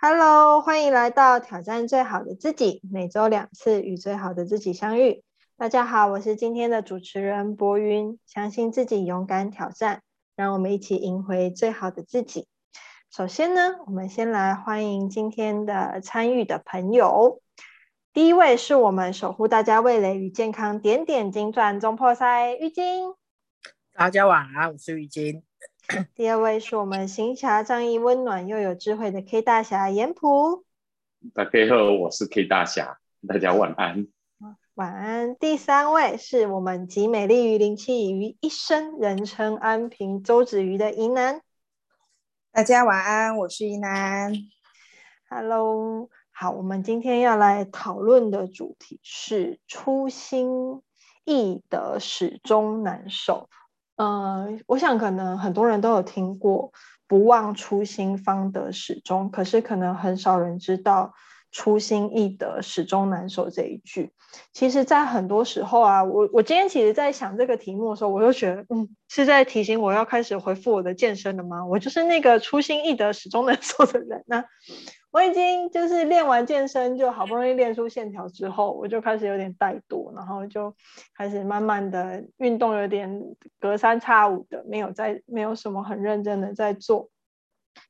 Hello，欢迎来到挑战最好的自己，每周两次与最好的自己相遇。大家好，我是今天的主持人博云。相信自己，勇敢挑战，让我们一起赢回最好的自己。首先呢，我们先来欢迎今天的参与的朋友。第一位是我们守护大家味蕾与健康点点金钻中破塞玉晶。大家晚安，我是玉晶。第二位是我们行侠仗义、温暖又有智慧的 K 大侠严普。大家好，我是 K 大侠，大家晚安。晚安。第三位是我们集美丽与灵气于一身，人称安平周子瑜的宜南。大家晚安，我是宜南。Hello，好，我们今天要来讨论的主题是初心易得，始终难守。嗯，我想可能很多人都有听过“不忘初心，方得始终”，可是可能很少人知道“初心易得，始终难守”这一句。其实，在很多时候啊，我我今天其实在想这个题目的时候，我就觉得，嗯，是在提醒我要开始回复我的健身了吗？我就是那个初心易得，始终难守的人呢。我已经就是练完健身，就好不容易练出线条之后，我就开始有点怠惰，然后就开始慢慢的运动，有点隔三差五的，没有在没有什么很认真的在做。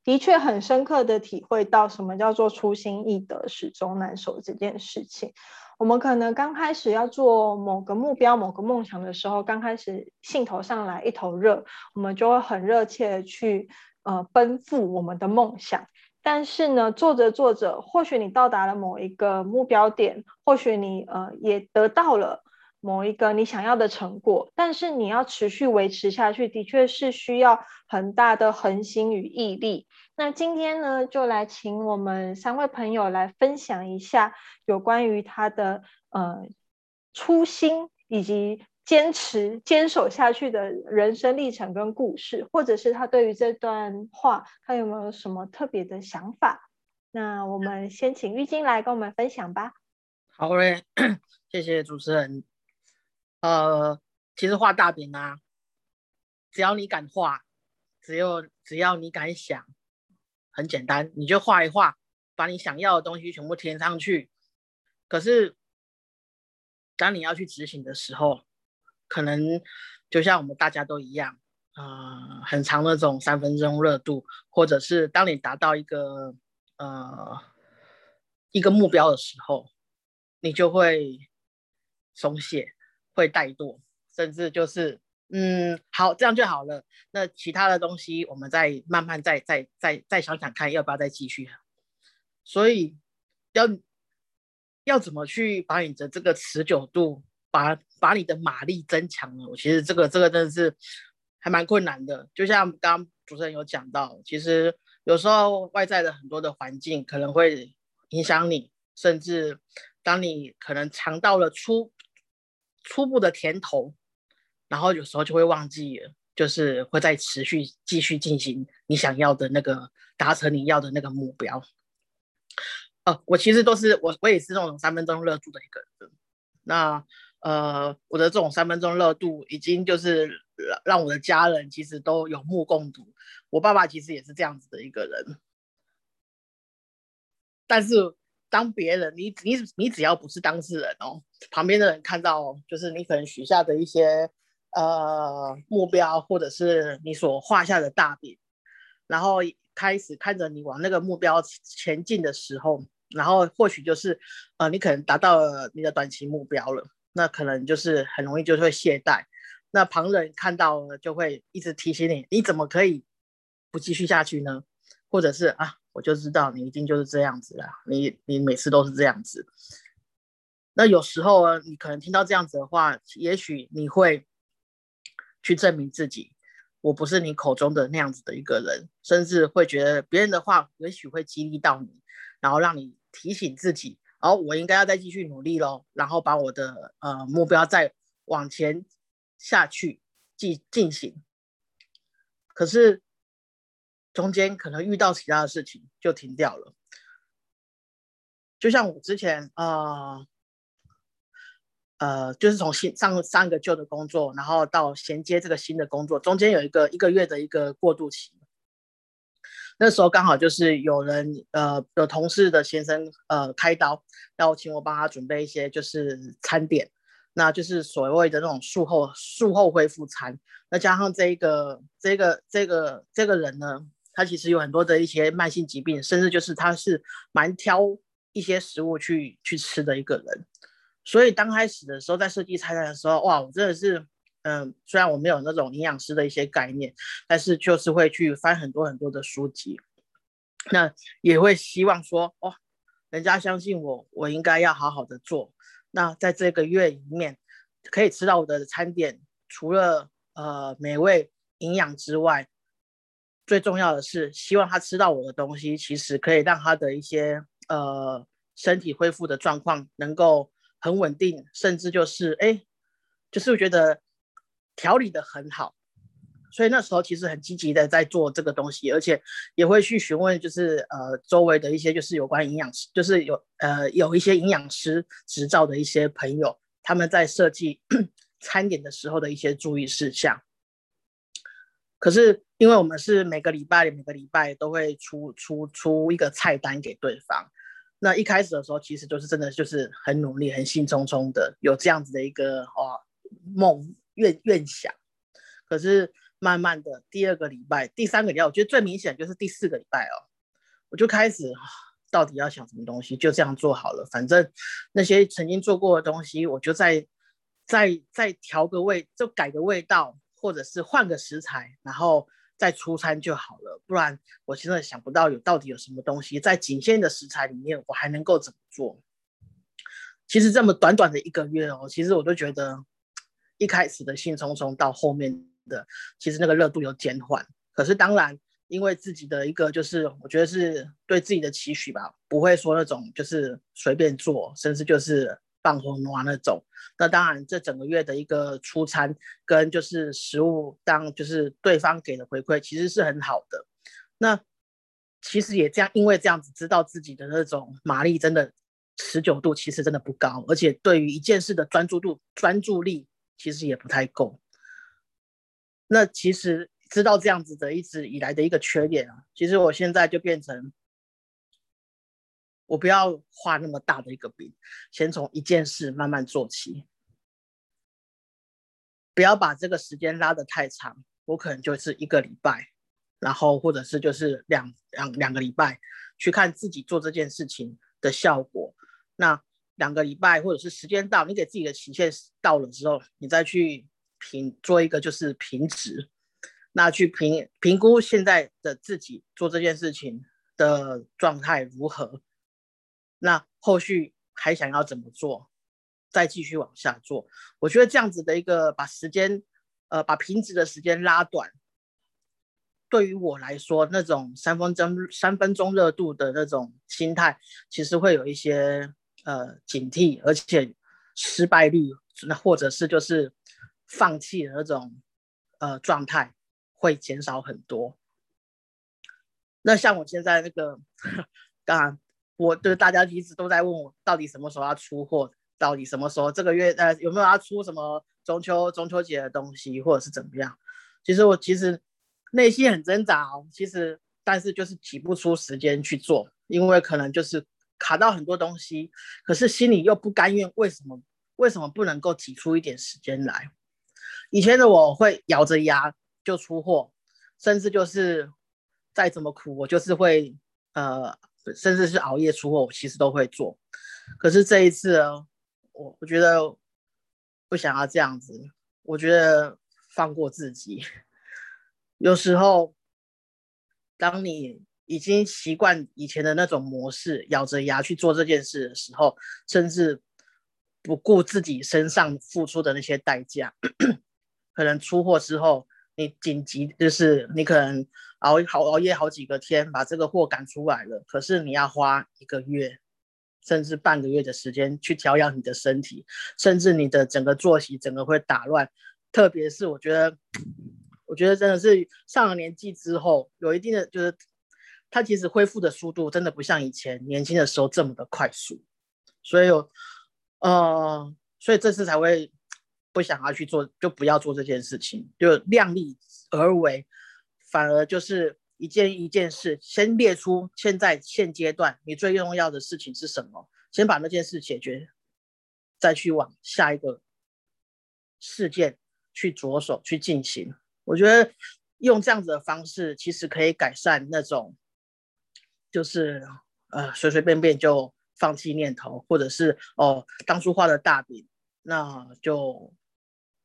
的确很深刻的体会到什么叫做初心易得，始终难守这件事情。我们可能刚开始要做某个目标、某个梦想的时候，刚开始兴头上来，一头热，我们就会很热切的去呃奔赴我们的梦想。但是呢，做着做着，或许你到达了某一个目标点，或许你呃也得到了某一个你想要的成果，但是你要持续维持下去，的确是需要很大的恒心与毅力。那今天呢，就来请我们三位朋友来分享一下有关于他的呃初心以及。坚持坚守下去的人生历程跟故事，或者是他对于这段话，他有没有什么特别的想法？那我们先请玉晶来跟我们分享吧。好嘞，谢谢主持人。呃，其实画大饼啊，只要你敢画，只有只要你敢想，很简单，你就画一画，把你想要的东西全部填上去。可是，当你要去执行的时候，可能就像我们大家都一样，呃，很长那种三分钟热度，或者是当你达到一个呃一个目标的时候，你就会松懈，会怠惰，甚至就是嗯，好，这样就好了。那其他的东西，我们再慢慢再再再再想想看，要不要再继续。所以要要怎么去把你的这个持久度？把把你的马力增强了，我其实这个这个真的是还蛮困难的。就像刚刚主持人有讲到，其实有时候外在的很多的环境可能会影响你，甚至当你可能尝到了初初步的甜头，然后有时候就会忘记，就是会再持续继续进行你想要的那个达成你要的那个目标。哦，我其实都是我我也是那种三分钟热度的一个人，那。呃，我的这种三分钟热度已经就是让让我的家人其实都有目共睹。我爸爸其实也是这样子的一个人，但是当别人你你你只要不是当事人哦，旁边的人看到就是你可能许下的一些呃目标，或者是你所画下的大饼，然后开始看着你往那个目标前进的时候，然后或许就是呃你可能达到了你的短期目标了。那可能就是很容易就会懈怠，那旁人看到了就会一直提醒你，你怎么可以不继续下去呢？或者是啊，我就知道你一定就是这样子了，你你每次都是这样子。那有时候啊，你可能听到这样子的话，也许你会去证明自己，我不是你口中的那样子的一个人，甚至会觉得别人的话也许会激励到你，然后让你提醒自己。好，我应该要再继续努力喽，然后把我的呃目标再往前下去进进行。可是中间可能遇到其他的事情就停掉了。就像我之前呃呃，就是从新上上个旧的工作，然后到衔接这个新的工作，中间有一个一个月的一个过渡期。那时候刚好就是有人呃有同事的先生呃开刀，然后请我帮他准备一些就是餐点，那就是所谓的那种术后术后恢复餐。那加上这个这个这个这个人呢，他其实有很多的一些慢性疾病，甚至就是他是蛮挑一些食物去去吃的一个人。所以刚开始的时候在设计菜单的时候，哇，我真的是。嗯，虽然我没有那种营养师的一些概念，但是就是会去翻很多很多的书籍，那也会希望说，哦，人家相信我，我应该要好好的做。那在这个月里面，可以吃到我的餐点，除了呃美味营养之外，最重要的是希望他吃到我的东西，其实可以让他的一些呃身体恢复的状况能够很稳定，甚至就是哎，就是我觉得。调理的很好，所以那时候其实很积极的在做这个东西，而且也会去询问，就是呃周围的一些就是有关营养师，就是有呃有一些营养师执照的一些朋友，他们在设计 餐点的时候的一些注意事项。可是因为我们是每个礼拜每个礼拜都会出出出一个菜单给对方，那一开始的时候其实就是真的就是很努力、很兴冲冲的有这样子的一个哦梦。愿愿想，可是慢慢的，第二个礼拜、第三个礼拜，我觉得最明显就是第四个礼拜哦，我就开始到底要想什么东西，就这样做好了。反正那些曾经做过的东西，我就再再再调个味，就改个味道，或者是换个食材，然后再出餐就好了。不然我现在想不到有到底有什么东西在仅限的食材里面，我还能够怎么做？其实这么短短的一个月哦，其实我都觉得。一开始的兴冲冲到后面的，其实那个热度有减缓。可是当然，因为自己的一个就是，我觉得是对自己的期许吧，不会说那种就是随便做，甚至就是放红花那种。那当然，这整个月的一个出餐跟就是食物，当就是对方给的回馈，其实是很好的。那其实也这样，因为这样子知道自己的那种马力真的持久度其实真的不高，而且对于一件事的专注度、专注力。其实也不太够。那其实知道这样子的一直以来的一个缺点啊，其实我现在就变成，我不要画那么大的一个饼，先从一件事慢慢做起，不要把这个时间拉得太长。我可能就是一个礼拜，然后或者是就是两两两个礼拜，去看自己做这件事情的效果。那。两个礼拜，或者是时间到，你给自己的期限到了之后，你再去评做一个就是评值，那去评评估现在的自己做这件事情的状态如何，那后续还想要怎么做，再继续往下做。我觉得这样子的一个把时间，呃，把评值的时间拉短，对于我来说，那种三分钟三分钟热度的那种心态，其实会有一些。呃，警惕，而且失败率，那或者是就是放弃的那种呃状态会减少很多。那像我现在那个，当然，我就大家一直都在问我，到底什么时候要出货？到底什么时候这个月呃有没有要出什么中秋中秋节的东西，或者是怎么样？其实我其实内心很挣扎哦，其实但是就是挤不出时间去做，因为可能就是。卡到很多东西，可是心里又不甘愿。为什么？为什么不能够挤出一点时间来？以前的我会咬着牙就出货，甚至就是再怎么苦，我就是会呃，甚至是熬夜出货，我其实都会做。可是这一次，我我觉得不想要这样子。我觉得放过自己。有时候，当你。已经习惯以前的那种模式，咬着牙去做这件事的时候，甚至不顾自己身上付出的那些代价，可能出货之后，你紧急就是你可能熬好熬夜好几个天把这个货赶出来了，可是你要花一个月甚至半个月的时间去调养你的身体，甚至你的整个作息整个会打乱，特别是我觉得，我觉得真的是上了年纪之后，有一定的就是。它其实恢复的速度真的不像以前年轻的时候这么的快速，所以，呃，所以这次才会不想要去做，就不要做这件事情，就量力而为，反而就是一件一件事，先列出现在现阶段你最重要的事情是什么，先把那件事解决，再去往下一个事件去着手去进行。我觉得用这样子的方式，其实可以改善那种就是呃随随便便就放弃念头，或者是哦当初画的大饼，那就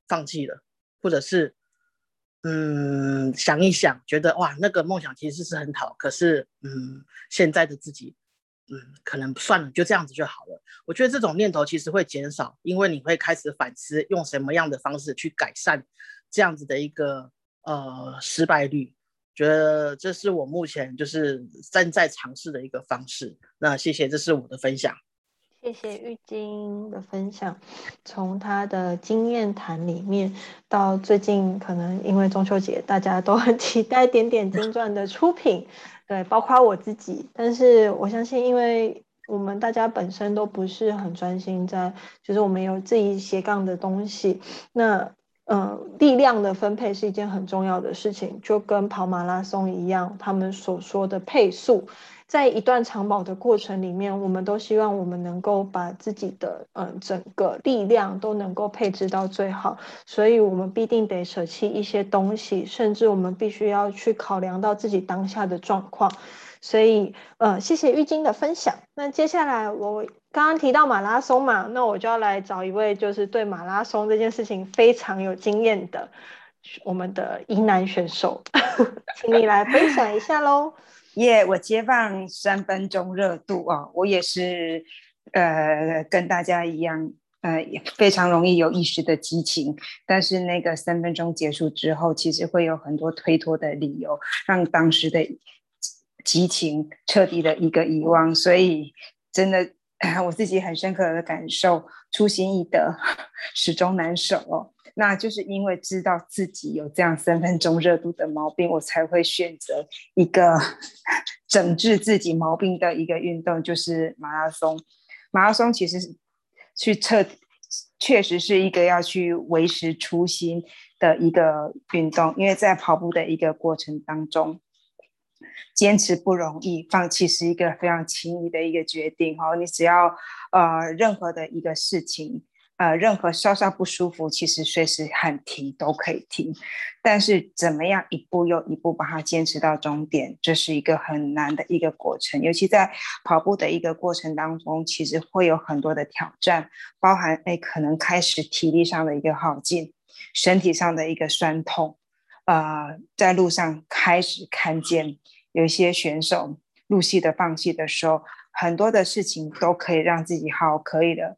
放弃了，或者是。嗯，想一想，觉得哇，那个梦想其实是很好，可是嗯，现在的自己，嗯，可能算了，就这样子就好了。我觉得这种念头其实会减少，因为你会开始反思，用什么样的方式去改善这样子的一个呃失败率。觉得这是我目前就是正在尝试的一个方式。那谢谢，这是我的分享。谢谢玉晶的分享，从他的经验谈里面到最近可能因为中秋节，大家都很 期待点点金钻的出品，对，包括我自己。但是我相信，因为我们大家本身都不是很专心在，就是我们有自己斜杠的东西，那呃，力量的分配是一件很重要的事情，就跟跑马拉松一样，他们所说的配速。在一段长跑的过程里面，我们都希望我们能够把自己的嗯整个力量都能够配置到最好，所以我们必定得舍弃一些东西，甚至我们必须要去考量到自己当下的状况。所以，呃，谢谢玉晶的分享。那接下来我刚刚提到马拉松嘛，那我就要来找一位就是对马拉松这件事情非常有经验的我们的疑难选手，请你来分享一下喽。耶！我接放三分钟热度啊，我也是，呃，跟大家一样，呃，非常容易有一时的激情，但是那个三分钟结束之后，其实会有很多推脱的理由，让当时的激情彻底的一个遗忘。所以，真的，我自己很深刻的感受，初心易得，始终难守哦。那就是因为知道自己有这样三分钟热度的毛病，我才会选择一个 整治自己毛病的一个运动，就是马拉松。马拉松其实去测，确实是一个要去维持初心的一个运动，因为在跑步的一个过程当中，坚持不容易，放弃是一个非常轻易的一个决定。哈，你只要呃任何的一个事情。呃，任何稍稍不舒服，其实随时喊停都可以停。但是怎么样一步又一步把它坚持到终点，这是一个很难的一个过程。尤其在跑步的一个过程当中，其实会有很多的挑战，包含哎可能开始体力上的一个耗尽，身体上的一个酸痛。呃，在路上开始看见有一些选手入戏的放弃的时候，很多的事情都可以让自己好可以的。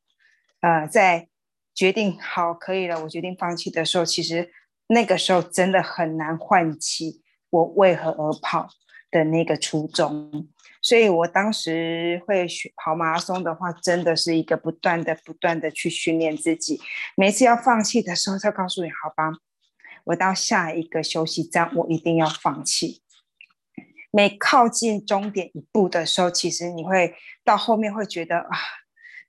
呃，在决定好可以了，我决定放弃的时候，其实那个时候真的很难唤起我为何而跑的那个初衷。所以我当时会跑马拉松的话，真的是一个不断的、不断的去训练自己。每次要放弃的时候，就告诉你：好吧，我到下一个休息站，我一定要放弃。每靠近终点一步的时候，其实你会到后面会觉得啊。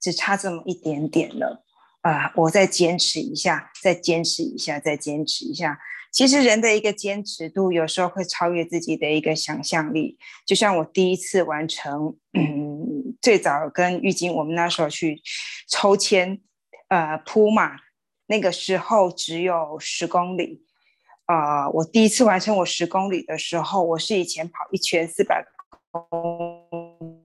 只差这么一点点了，啊！我再坚持一下，再坚持一下，再坚持一下。其实人的一个坚持度，有时候会超越自己的一个想象力。就像我第一次完成，嗯，最早跟玉晶，我们那时候去抽签，呃，铺马，那个时候只有十公里，啊！我第一次完成我十公里的时候，我是以前跑一圈四百公。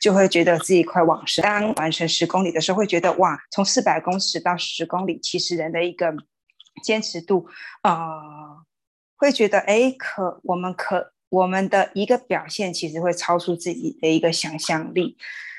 就会觉得自己快往生。当完成十公里的时候，会觉得哇，从四百公尺到十公里，其实人的一个坚持度，啊，会觉得哎，可我们可我们的一个表现，其实会超出自己的一个想象力。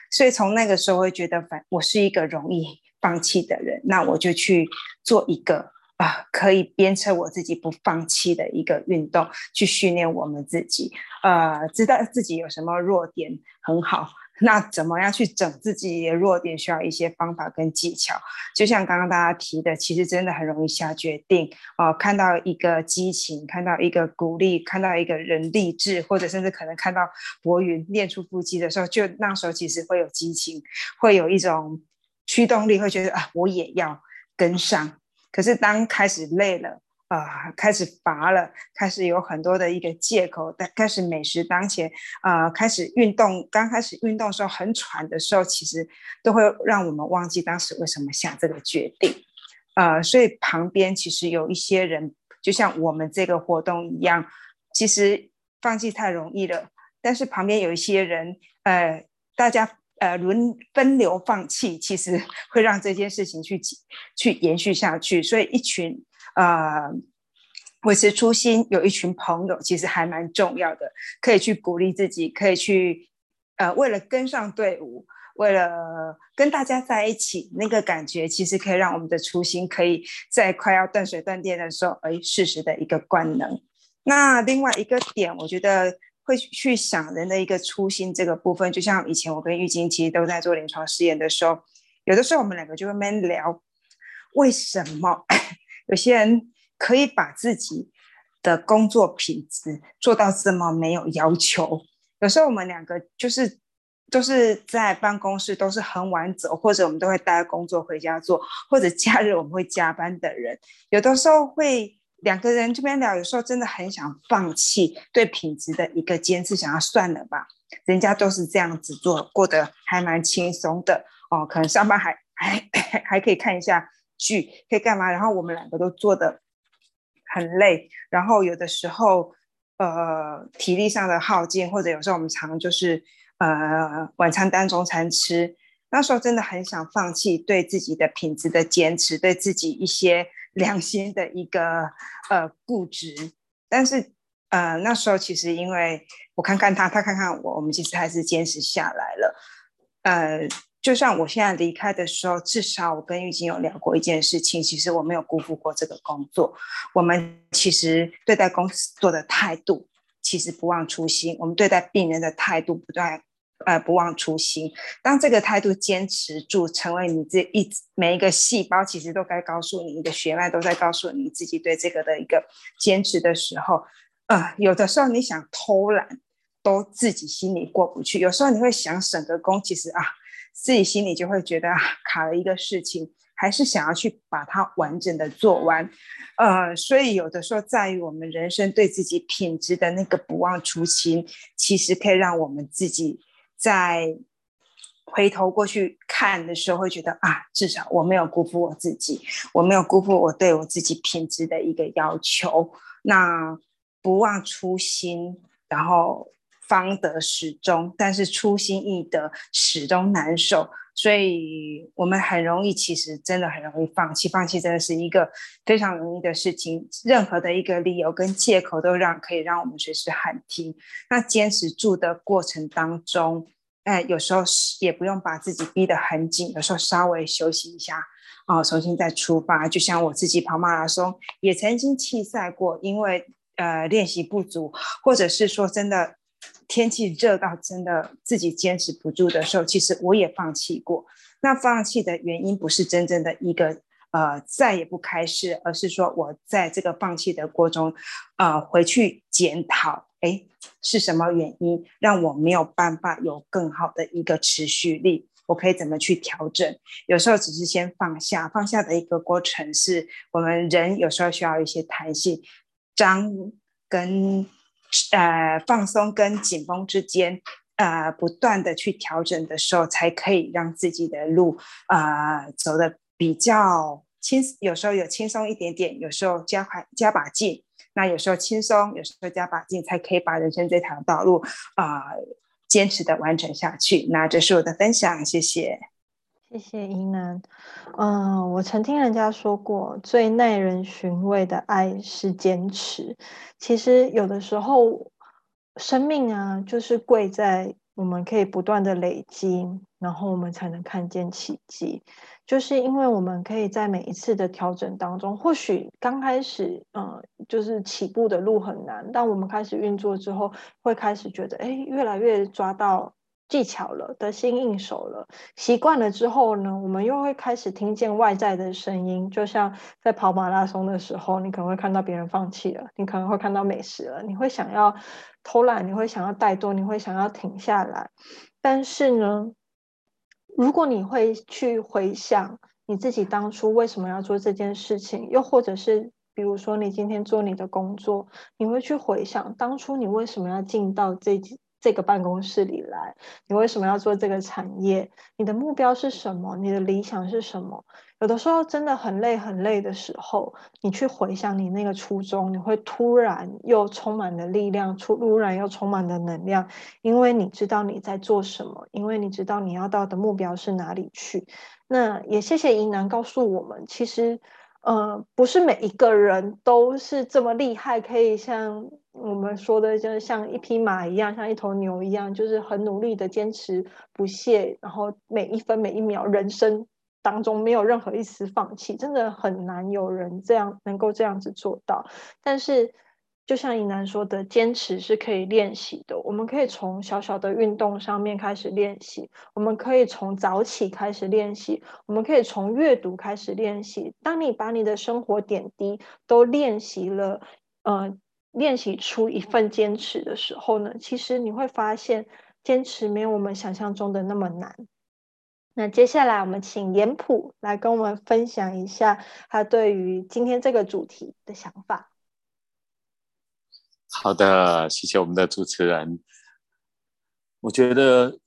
所以从那个时候会觉得，反我是一个容易放弃的人，那我就去做一个啊，可以鞭策我自己不放弃的一个运动，去训练我们自己，呃，知道自己有什么弱点，很好。那怎么样去整自己的弱点？需要一些方法跟技巧。就像刚刚大家提的，其实真的很容易下决定哦。看到一个激情，看到一个鼓励，看到一个人励志，或者甚至可能看到博云练出腹肌的时候，就那时候其实会有激情，会有一种驱动力，会觉得啊，我也要跟上。可是当开始累了啊，开始乏了，开始有很多的一个借口，但开始美食当前，啊，开始运动，刚开始运动的时候很喘的时候，其实都会让我们忘记当时为什么下这个决定，呃，所以旁边其实有一些人，就像我们这个活动一样，其实放弃太容易了，但是旁边有一些人，呃，大家呃轮分流放弃，其实会让这件事情去去延续下去，所以一群。呃，维持初心，有一群朋友其实还蛮重要的，可以去鼓励自己，可以去呃，为了跟上队伍，为了跟大家在一起，那个感觉其实可以让我们的初心可以在快要断水断电的时候，哎，适时的一个关能。那另外一个点，我觉得会去想人的一个初心这个部分，就像以前我跟玉晶其实都在做临床试验的时候，有的时候我们两个就会慢聊，为什么？有些人可以把自己的工作品质做到这么没有要求。有时候我们两个就是都是在办公室，都是很晚走，或者我们都会带工作回家做，或者假日我们会加班的人，有的时候会两个人这边聊，有时候真的很想放弃对品质的一个坚持，想要算了吧。人家都是这样子做，过得还蛮轻松的哦，可能上班还还还可以看一下。剧可以干嘛？然后我们两个都做的很累，然后有的时候呃体力上的耗尽，或者有时候我们常就是呃晚餐当中餐吃，那时候真的很想放弃对自己的品质的坚持，对自己一些 良心的一个呃固执。但是呃那时候其实因为我看看他，他看看我，我们其实还是坚持下来了，呃。就算我现在离开的时候，至少我跟玉晶有聊过一件事情。其实我没有辜负过这个工作。我们其实对待公司做的态度，其实不忘初心。我们对待病人的态度，不断呃不忘初心。当这个态度坚持住，成为你这一每一个细胞，其实都该告诉你，你的血脉都在告诉你自己对这个的一个坚持的时候，呃，有的时候你想偷懒，都自己心里过不去。有时候你会想省个工，其实啊。自己心里就会觉得啊卡了一个事情，还是想要去把它完整的做完，呃，所以有的时候在于我们人生对自己品质的那个不忘初心，其实可以让我们自己在回头过去看的时候，会觉得啊，至少我没有辜负我自己，我没有辜负我对我自己品质的一个要求，那不忘初心，然后。方得始终，但是初心易得，始终难守。所以，我们很容易，其实真的很容易放弃。放弃真的是一个非常容易的事情。任何的一个理由跟借口，都让可以让我们随时喊停。那坚持住的过程当中，哎，有时候也不用把自己逼得很紧，有时候稍微休息一下，哦，重新再出发。就像我自己跑马拉松，也曾经弃赛过，因为呃练习不足，或者是说真的。天气热到真的自己坚持不住的时候，其实我也放弃过。那放弃的原因不是真正的一个呃再也不开始，而是说我在这个放弃的过程中，呃回去检讨，哎是什么原因让我没有办法有更好的一个持续力？我可以怎么去调整？有时候只是先放下，放下的一个过程是我们人有时候需要一些弹性，张跟。呃，放松跟紧绷之间，呃，不断的去调整的时候，才可以让自己的路啊走的比较轻。有时候有轻松一点点，有时候加快加把劲。那有时候轻松，有时候加把劲，才可以把人生这条道路啊坚持的完成下去。那这是我的分享，谢谢。谢谢依楠。嗯，我曾听人家说过，最耐人寻味的爱是坚持。其实有的时候，生命啊，就是贵在我们可以不断的累积，然后我们才能看见奇迹。就是因为我们可以在每一次的调整当中，或许刚开始，嗯，就是起步的路很难，但我们开始运作之后，会开始觉得，哎，越来越抓到。技巧了，得心应手了，习惯了之后呢，我们又会开始听见外在的声音。就像在跑马拉松的时候，你可能会看到别人放弃了，你可能会看到美食了，你会想要偷懒，你会想要怠惰，你会想要停下来。但是呢，如果你会去回想你自己当初为什么要做这件事情，又或者是。比如说，你今天做你的工作，你会去回想当初你为什么要进到这这个办公室里来？你为什么要做这个产业？你的目标是什么？你的理想是什么？有的时候真的很累很累的时候，你去回想你那个初衷，你会突然又充满了力量，突然又充满了能量，因为你知道你在做什么，因为你知道你要到的目标是哪里去。那也谢谢银南告诉我们，其实。呃，不是每一个人都是这么厉害，可以像我们说的，就是像一匹马一样，像一头牛一样，就是很努力的坚持不懈，然后每一分每一秒人生当中没有任何一丝放弃，真的很难有人这样能够这样子做到，但是。就像尹楠说的，坚持是可以练习的。我们可以从小小的运动上面开始练习，我们可以从早起开始练习，我们可以从阅读开始练习。当你把你的生活点滴都练习了，呃，练习出一份坚持的时候呢，其实你会发现，坚持没有我们想象中的那么难。那接下来，我们请严普来跟我们分享一下他对于今天这个主题的想法。好的，谢谢我们的主持人。我觉得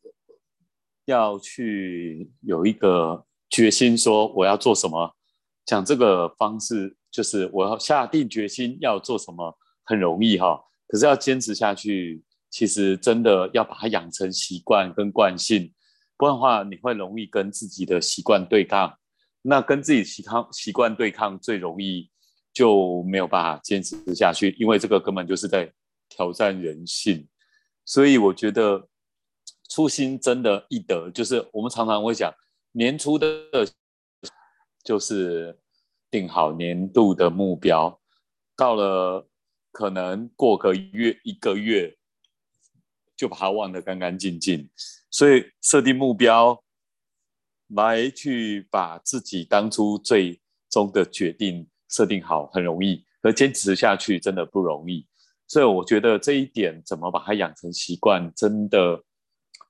要去有一个决心，说我要做什么。讲这个方式，就是我要下定决心要做什么，很容易哈。可是要坚持下去，其实真的要把它养成习惯跟惯性，不然的话，你会容易跟自己的习惯对抗。那跟自己习抗习惯对抗，最容易。就没有办法坚持下去，因为这个根本就是在挑战人性。所以我觉得初心真的易得，就是我们常常会讲年初的，就是定好年度的目标，到了可能过个月一个月就把它忘得干干净净。所以设定目标来去把自己当初最终的决定。设定好很容易，而坚持下去真的不容易。所以我觉得这一点怎么把它养成习惯，真的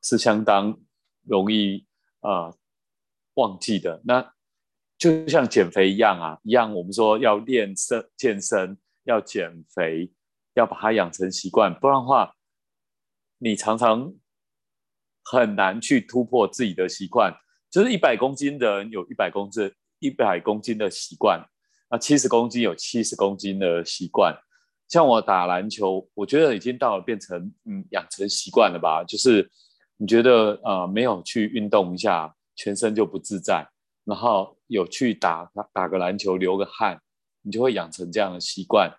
是相当容易啊忘记的。那就像减肥一样啊，一样我们说要练身、健身，要减肥，要把它养成习惯，不然的话，你常常很难去突破自己的习惯。就是一百公斤的人有一百公斤一百公斤的习惯。那七十公斤有七十公斤的习惯，像我打篮球，我觉得已经到了变成嗯养成习惯了吧。就是你觉得呃没有去运动一下，全身就不自在，然后有去打打个篮球流个汗，你就会养成这样的习惯。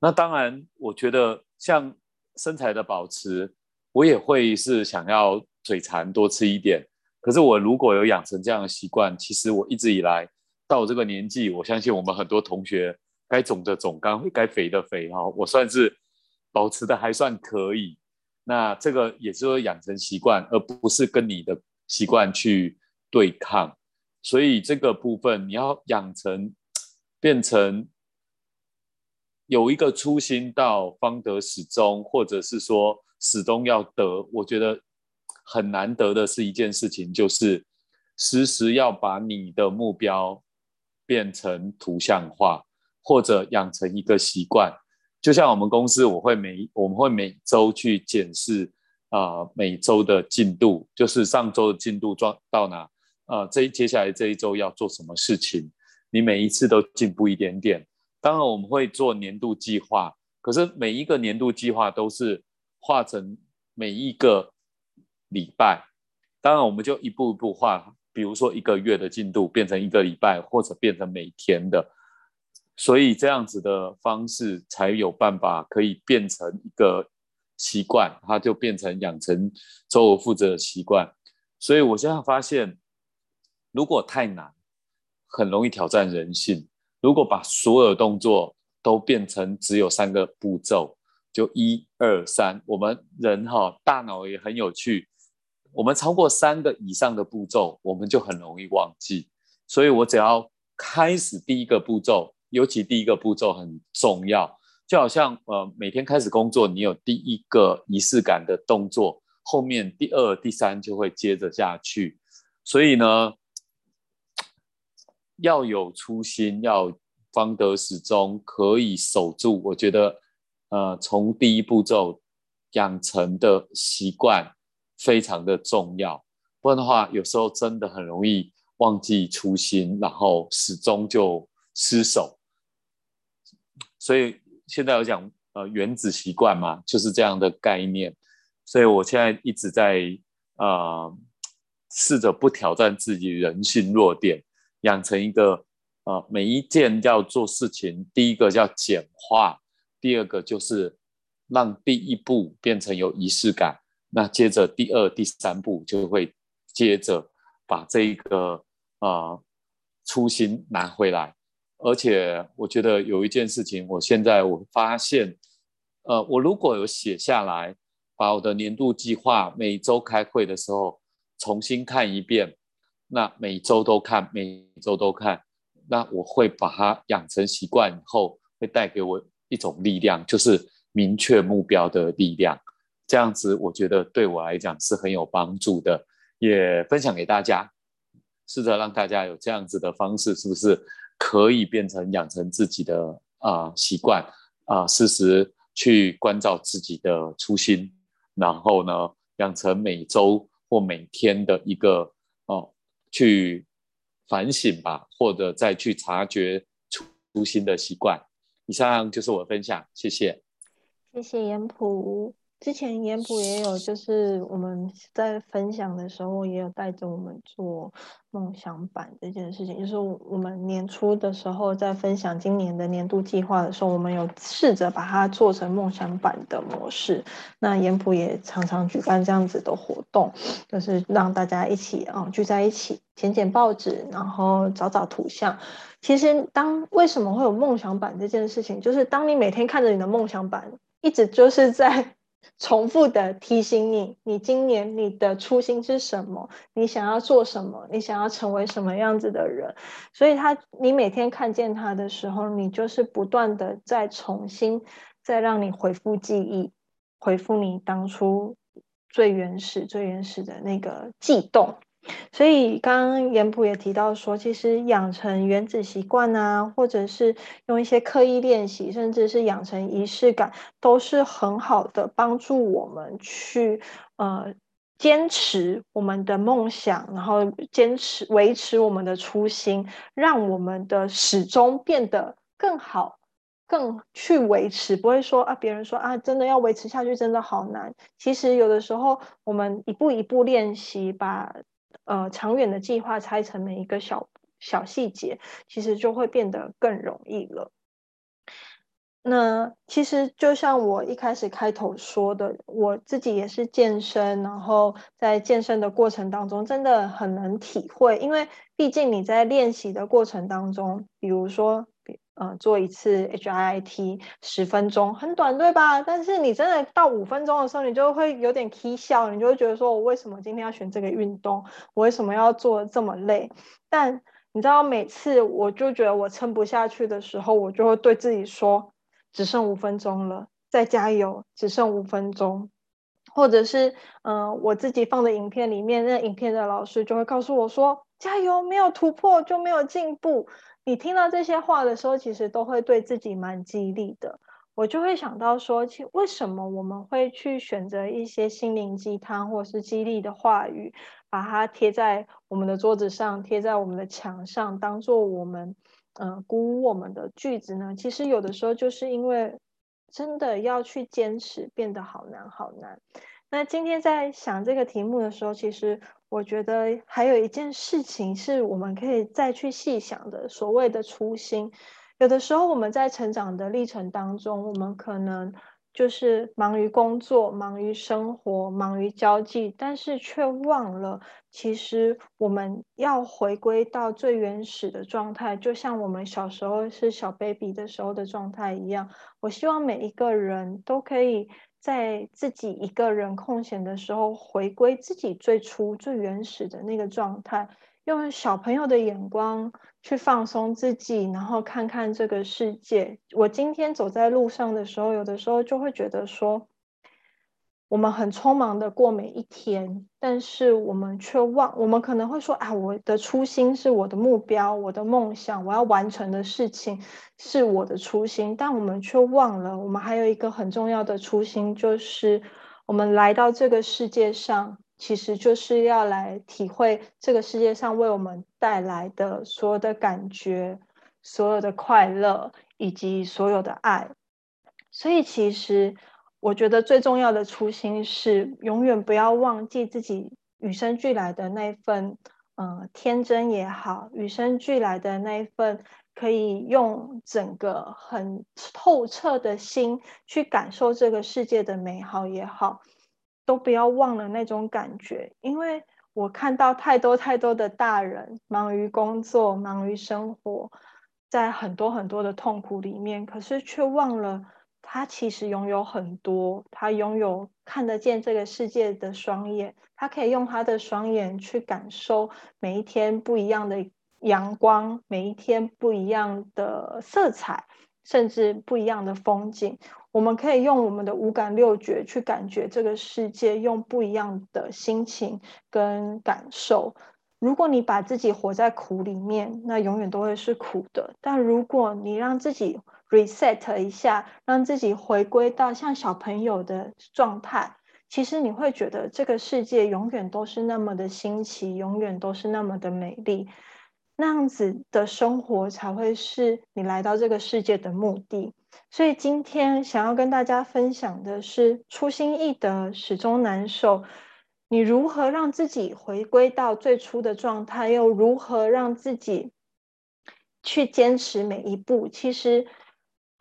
那当然，我觉得像身材的保持，我也会是想要嘴馋多吃一点。可是我如果有养成这样的习惯，其实我一直以来。到这个年纪，我相信我们很多同学该肿的肿，该该肥的肥哈，我算是保持的还算可以。那这个也是会养成习惯，而不是跟你的习惯去对抗。所以这个部分你要养成，变成有一个初心到方得始终，或者是说始终要得，我觉得很难得的是一件事情，就是时时要把你的目标。变成图像化，或者养成一个习惯，就像我们公司，我会每我们会每周去检视啊每周的进度，就是上周的进度状到哪，呃，这接下来这一周要做什么事情，你每一次都进步一点点。当然我们会做年度计划，可是每一个年度计划都是画成每一个礼拜，当然我们就一步一步画。比如说一个月的进度变成一个礼拜，或者变成每天的，所以这样子的方式才有办法可以变成一个习惯，它就变成养成周而复始的习惯。所以我现在发现，如果太难，很容易挑战人性。如果把所有动作都变成只有三个步骤，就一二三，我们人哈大脑也很有趣。我们超过三个以上的步骤，我们就很容易忘记。所以我只要开始第一个步骤，尤其第一个步骤很重要，就好像呃每天开始工作，你有第一个仪式感的动作，后面第二、第三就会接着下去。所以呢，要有初心，要方得始终，可以守住。我觉得，呃，从第一步骤养成的习惯非常的重要，不然的话，有时候真的很容易忘记初心，然后始终就失手。所以现在有讲，呃，原子习惯嘛，就是这样的概念。所以我现在一直在呃，试着不挑战自己人性弱点，养成一个。啊，每一件要做事情，第一个叫简化，第二个就是让第一步变成有仪式感，那接着第二、第三步就会接着把这个啊初心拿回来。而且我觉得有一件事情，我现在我发现，呃，我如果有写下来，把我的年度计划每周开会的时候重新看一遍，那每周都看，每周都看。那我会把它养成习惯以后，会带给我一种力量，就是明确目标的力量。这样子，我觉得对我来讲是很有帮助的，也分享给大家，试着让大家有这样子的方式，是不是可以变成养成自己的啊习惯啊？适时去关照自己的初心，然后呢，养成每周或每天的一个去。反省吧，或者再去察觉出新的习惯。以上就是我的分享，谢谢。谢谢严普。之前严普也有，就是我们在分享的时候，也有带着我们做梦想版这件事情。就是我们年初的时候，在分享今年的年度计划的时候，我们有试着把它做成梦想版的模式。那严普也常常举办这样子的活动，就是让大家一起啊聚在一起，剪剪报纸，然后找找图像。其实，当为什么会有梦想版这件事情，就是当你每天看着你的梦想版，一直就是在。重复的提醒你，你今年你的初心是什么？你想要做什么？你想要成为什么样子的人？所以，他你每天看见他的时候，你就是不断的在重新再让你回复记忆，回复你当初最原始、最原始的那个悸动。所以，刚刚严普也提到说，其实养成原子习惯啊，或者是用一些刻意练习，甚至是养成仪式感，都是很好的帮助我们去呃坚持我们的梦想，然后坚持维持我们的初心，让我们的始终变得更好，更去维持，不会说啊，别人说啊，真的要维持下去，真的好难。其实有的时候，我们一步一步练习，把呃，长远的计划拆成每一个小小细节，其实就会变得更容易了。那其实就像我一开始开头说的，我自己也是健身，然后在健身的过程当中，真的很能体会，因为毕竟你在练习的过程当中，比如说。呃，做一次 HIIT 十分钟很短，对吧？但是你真的到五分钟的时候，你就会有点啼笑，你就会觉得说，我为什么今天要选这个运动？我为什么要做这么累？但你知道，每次我就觉得我撑不下去的时候，我就会对自己说，只剩五分钟了，再加油，只剩五分钟。或者是，嗯，我自己放的影片里面，那影片的老师就会告诉我说，加油，没有突破就没有进步。你听到这些话的时候，其实都会对自己蛮激励的。我就会想到说，其为什么我们会去选择一些心灵鸡汤或是激励的话语，把它贴在我们的桌子上，贴在我们的墙上，当做我们嗯鼓舞我们的句子呢？其实有的时候就是因为真的要去坚持，变得好难好难。那今天在想这个题目的时候，其实。我觉得还有一件事情是我们可以再去细想的，所谓的初心。有的时候我们在成长的历程当中，我们可能就是忙于工作、忙于生活、忙于交际，但是却忘了，其实我们要回归到最原始的状态，就像我们小时候是小 baby 的时候的状态一样。我希望每一个人都可以。在自己一个人空闲的时候，回归自己最初最原始的那个状态，用小朋友的眼光去放松自己，然后看看这个世界。我今天走在路上的时候，有的时候就会觉得说，我们很匆忙的过每一天，但是我们却忘，我们可能会说啊，我的初心是我的目标，我的梦想，我要完成的事情是我的初心，但我们却忘了，我们还有一个很重要的初心，就是我们来到这个世界上，其实就是要来体会这个世界上为我们带来的所有的感觉，所有的快乐，以及所有的爱。所以其实。我觉得最重要的初心是永远不要忘记自己与生俱来的那一份，呃，天真也好，与生俱来的那一份可以用整个很透彻的心去感受这个世界的美好也好，都不要忘了那种感觉。因为我看到太多太多的大人忙于工作，忙于生活，在很多很多的痛苦里面，可是却忘了。他其实拥有很多，他拥有看得见这个世界的双眼，他可以用他的双眼去感受每一天不一样的阳光，每一天不一样的色彩，甚至不一样的风景。我们可以用我们的五感六觉去感觉这个世界，用不一样的心情跟感受。如果你把自己活在苦里面，那永远都会是苦的。但如果你让自己，reset 一下，让自己回归到像小朋友的状态。其实你会觉得这个世界永远都是那么的新奇，永远都是那么的美丽。那样子的生活才会是你来到这个世界的目的。所以今天想要跟大家分享的是：初心易得，始终难守。你如何让自己回归到最初的状态？又如何让自己去坚持每一步？其实。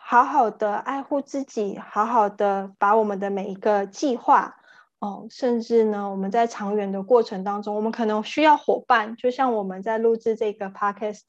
好好的爱护自己，好好的把我们的每一个计划，哦，甚至呢，我们在长远的过程当中，我们可能需要伙伴，就像我们在录制这个 podcast，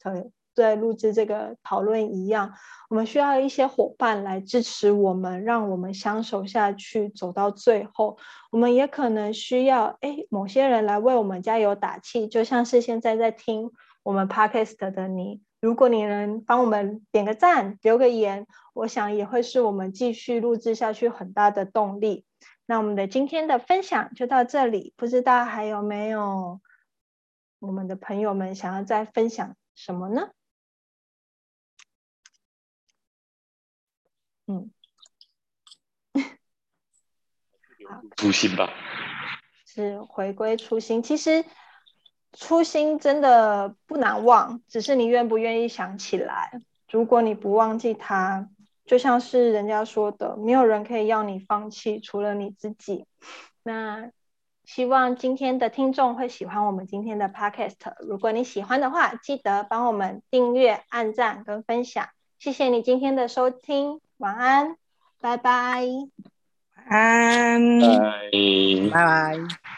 在录制这个讨论一样，我们需要一些伙伴来支持我们，让我们相守下去，走到最后。我们也可能需要，哎，某些人来为我们加油打气，就像是现在在听我们 podcast 的你。如果你能帮我们点个赞、留个言，我想也会是我们继续录制下去很大的动力。那我们的今天的分享就到这里，不知道还有没有我们的朋友们想要再分享什么呢？嗯，初心吧，是回归初心。其实。初心真的不难忘，只是你愿不愿意想起来。如果你不忘记它，就像是人家说的，没有人可以要你放弃，除了你自己。那希望今天的听众会喜欢我们今天的 podcast。如果你喜欢的话，记得帮我们订阅、按赞跟分享。谢谢你今天的收听，晚安，拜拜，安，拜拜拜。